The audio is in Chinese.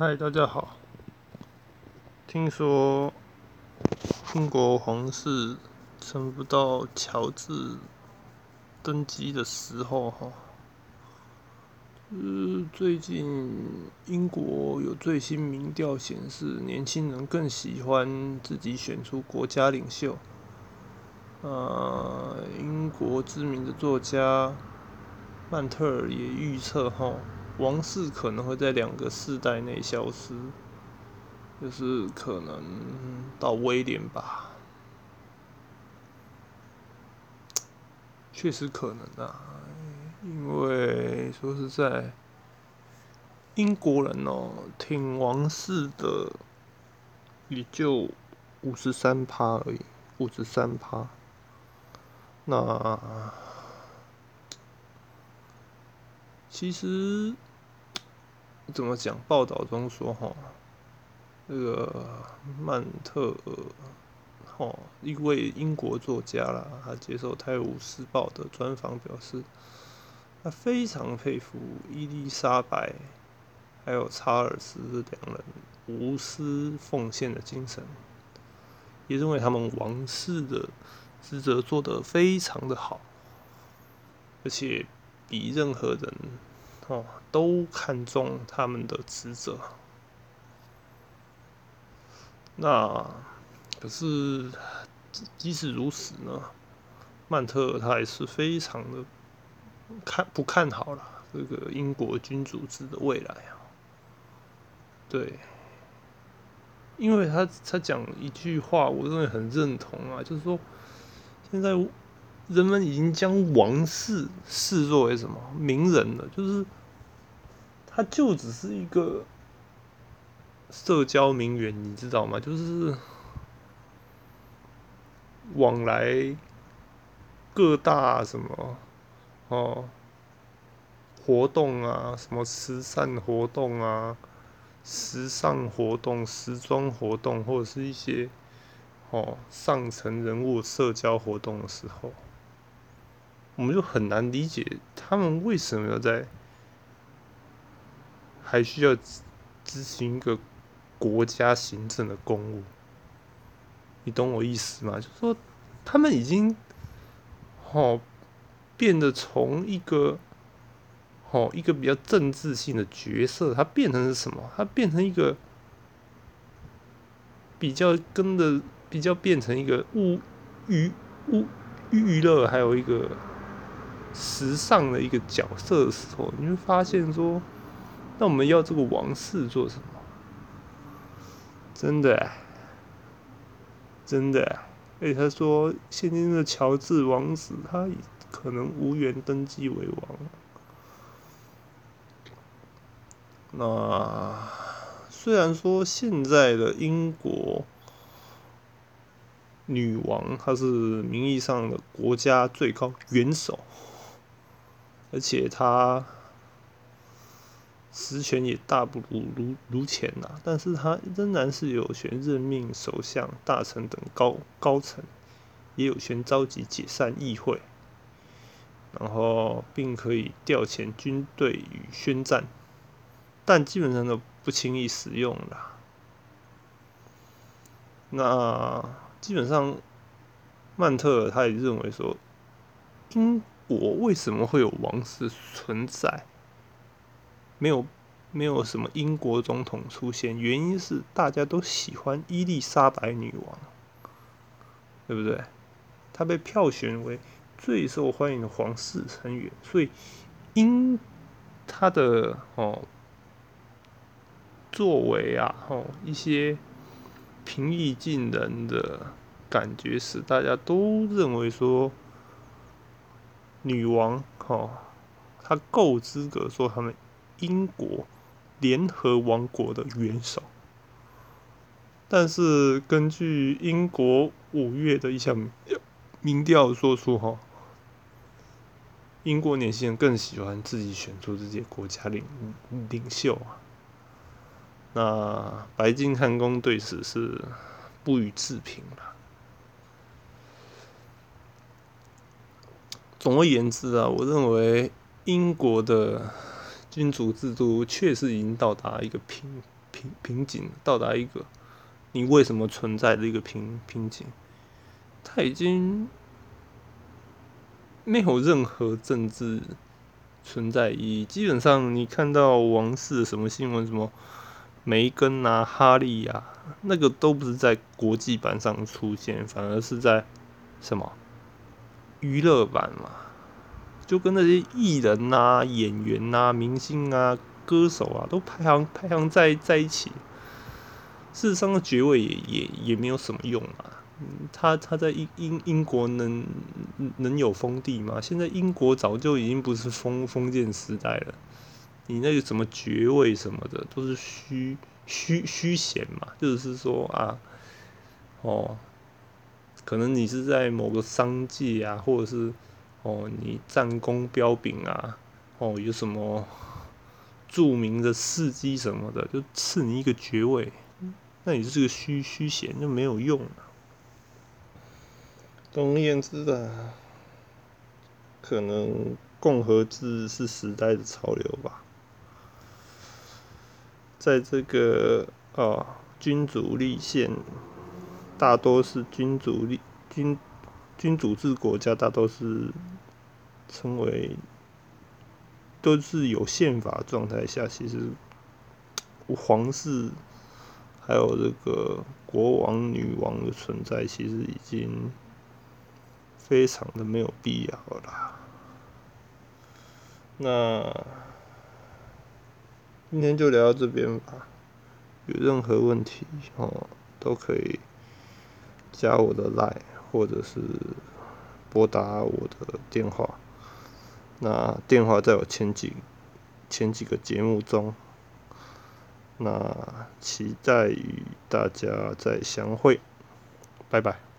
嗨，大家好。听说英国皇室撑不到乔治登基的时候，哈，呃，最近英国有最新民调显示，年轻人更喜欢自己选出国家领袖。呃，英国知名的作家曼特尔也预测，哈。王室可能会在两个世代内消失，就是可能到威廉吧，确实可能啊，因为说实在，英国人哦，挺王室的也就五十三趴而已，五十三趴，那其实。怎么讲？报道中说，哈，那个曼特尔，哈，一位英国作家啦，他接受《泰晤士报》的专访表示，他非常佩服伊丽莎白还有查尔斯两人无私奉献的精神，也认为他们王室的职责做得非常的好，而且比任何人。哦，都看重他们的职责。那可是，即使如此呢，曼特尔他还是非常的看不看好了这个英国君主制的未来啊。对，因为他他讲一句话，我认为很认同啊，就是说，现在人们已经将王室视作为什么名人了，就是。他就只是一个社交名媛，你知道吗？就是往来各大什么哦活动啊，什么慈善活动啊、时尚活动、时装活动，或者是一些哦上层人物社交活动的时候，我们就很难理解他们为什么要在。还需要执行一个国家行政的公务，你懂我意思吗？就是说，他们已经，哦，变得从一个，哦，一个比较政治性的角色，它变成是什么？它变成一个比较跟的，比较变成一个物娱物娱乐，还有一个时尚的一个角色的时候，你会发现说。那我们要这个王室做什么？真的，真的。哎，他说，现今的乔治王子，他可能无缘登基为王。那虽然说现在的英国女王，她是名义上的国家最高元首，而且她。实权也大不如如如前呐，但是他仍然是有权任命首相、大臣等高高层，也有权召集解散议会，然后并可以调遣军队与宣战，但基本上都不轻易使用了。那基本上，曼特尔他也认为说，英国为什么会有王室存在？没有，没有什么英国总统出现，原因是大家都喜欢伊丽莎白女王，对不对？她被票选为最受欢迎的皇室成员，所以因她的哦作为啊，哦一些平易近人的感觉，使大家都认为说女王哦，她够资格说他们。英国联合王国的元首，但是根据英国五月的一项民调说出，哈，英国年轻人更喜欢自己选出这些国家领领袖啊。那白金汉宫对此是不予置评了。总而言之啊，我认为英国的。君主制度确实已经到达一个瓶瓶瓶颈，到达一个你为什么存在的一个瓶瓶颈，它已经没有任何政治存在意义。基本上，你看到王室什么新闻，什么梅根啊、哈利啊，那个都不是在国际版上出现，反而是在什么娱乐版嘛，就跟那些艺人呐、演员呐、明星啊。歌手啊，都排行排行在在一起。事实上，的爵位也也也没有什么用啊。他他在英英英国能能有封地吗？现在英国早就已经不是封 封建时代了。你那个什么爵位什么的，都是虚虚虚衔嘛。就是说啊，哦，可能你是在某个商界啊，或者是哦，你战功彪炳啊，哦，有什么？著名的事迹什么的，就赐你一个爵位，那你是个虚虚衔，就没有用了。总而言之啊，可能共和制是时代的潮流吧。在这个啊君主立宪，大多是君主立君君主制国家，大多是称为。都是有宪法状态下，其实皇室还有这个国王、女王的存在，其实已经非常的没有必要了。那今天就聊到这边吧。有任何问题哦，都可以加我的 line，或者是拨打我的电话。那电话在我前几前几个节目中，那期待与大家再相会，拜拜。